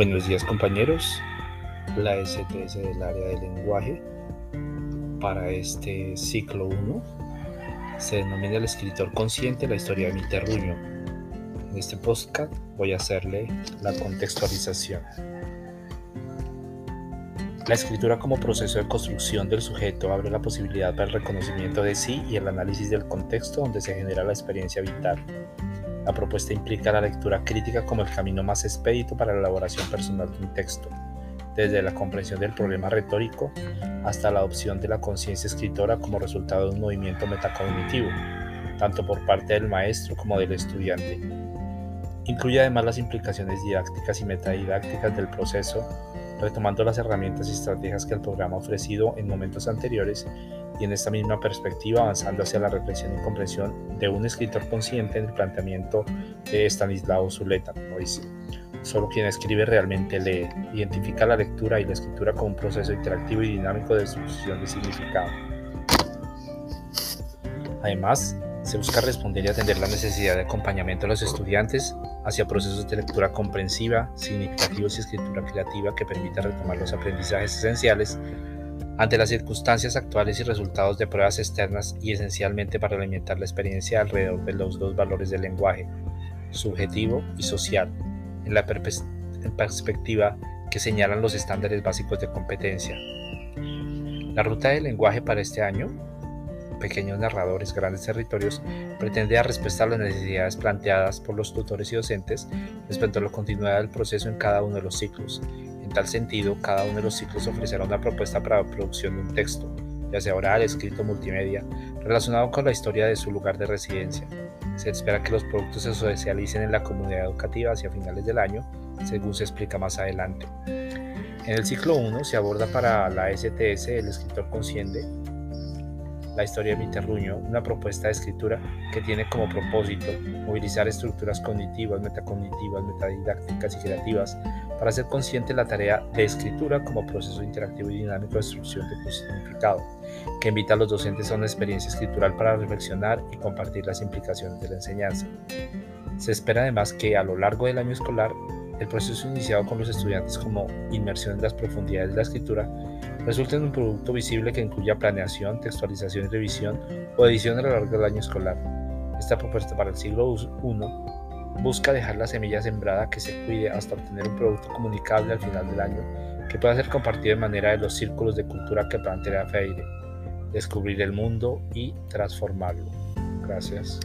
Buenos días compañeros, la STS del área de lenguaje para este ciclo 1 se denomina el escritor consciente la historia de mi terruño. En este podcast voy a hacerle la contextualización. La escritura como proceso de construcción del sujeto abre la posibilidad para el reconocimiento de sí y el análisis del contexto donde se genera la experiencia vital. La propuesta implica la lectura crítica como el camino más expedito para la elaboración personal de un texto, desde la comprensión del problema retórico hasta la adopción de la conciencia escritora como resultado de un movimiento metacognitivo, tanto por parte del maestro como del estudiante. Incluye además las implicaciones didácticas y metadidácticas del proceso, retomando las herramientas y estrategias que el programa ha ofrecido en momentos anteriores y en esta misma perspectiva avanzando hacia la reflexión y comprensión de un escritor consciente en el planteamiento de Stanislao Zuleta, como dice. Solo quien escribe realmente lee, identifica la lectura y la escritura como un proceso interactivo y dinámico de destrucción de significado. Además, se busca responder y atender la necesidad de acompañamiento de los estudiantes hacia procesos de lectura comprensiva, significativos y escritura creativa que permita retomar los aprendizajes esenciales ante las circunstancias actuales y resultados de pruebas externas y esencialmente para alimentar la experiencia alrededor de los dos valores del lenguaje, subjetivo y social, en la perspectiva que señalan los estándares básicos de competencia. La ruta del lenguaje para este año, Pequeños Narradores, Grandes Territorios, pretende dar respuesta a las necesidades planteadas por los tutores y docentes respecto a la continuidad del proceso en cada uno de los ciclos, en tal sentido, cada uno de los ciclos ofrecerá una propuesta para la producción de un texto, ya sea oral, escrito, multimedia, relacionado con la historia de su lugar de residencia. Se espera que los productos se socialicen en la comunidad educativa hacia finales del año, según se explica más adelante. En el ciclo 1 se aborda para la STS el escritor consciente la historia de mi terruño, una propuesta de escritura que tiene como propósito movilizar estructuras cognitivas, metacognitivas, metadidácticas y creativas para hacer consciente la tarea de escritura como proceso interactivo y dinámico de instrucción de significado, que invita a los docentes a una experiencia escritural para reflexionar y compartir las implicaciones de la enseñanza. Se espera además que a lo largo del año escolar el proceso iniciado con los estudiantes como inmersión en las profundidades de la escritura resulta en un producto visible que incluya planeación, textualización y revisión o edición a lo largo del año escolar. Esta propuesta para el siglo I busca dejar la semilla sembrada que se cuide hasta obtener un producto comunicable al final del año que pueda ser compartido de manera de los círculos de cultura que plantea Feire, descubrir el mundo y transformarlo. Gracias.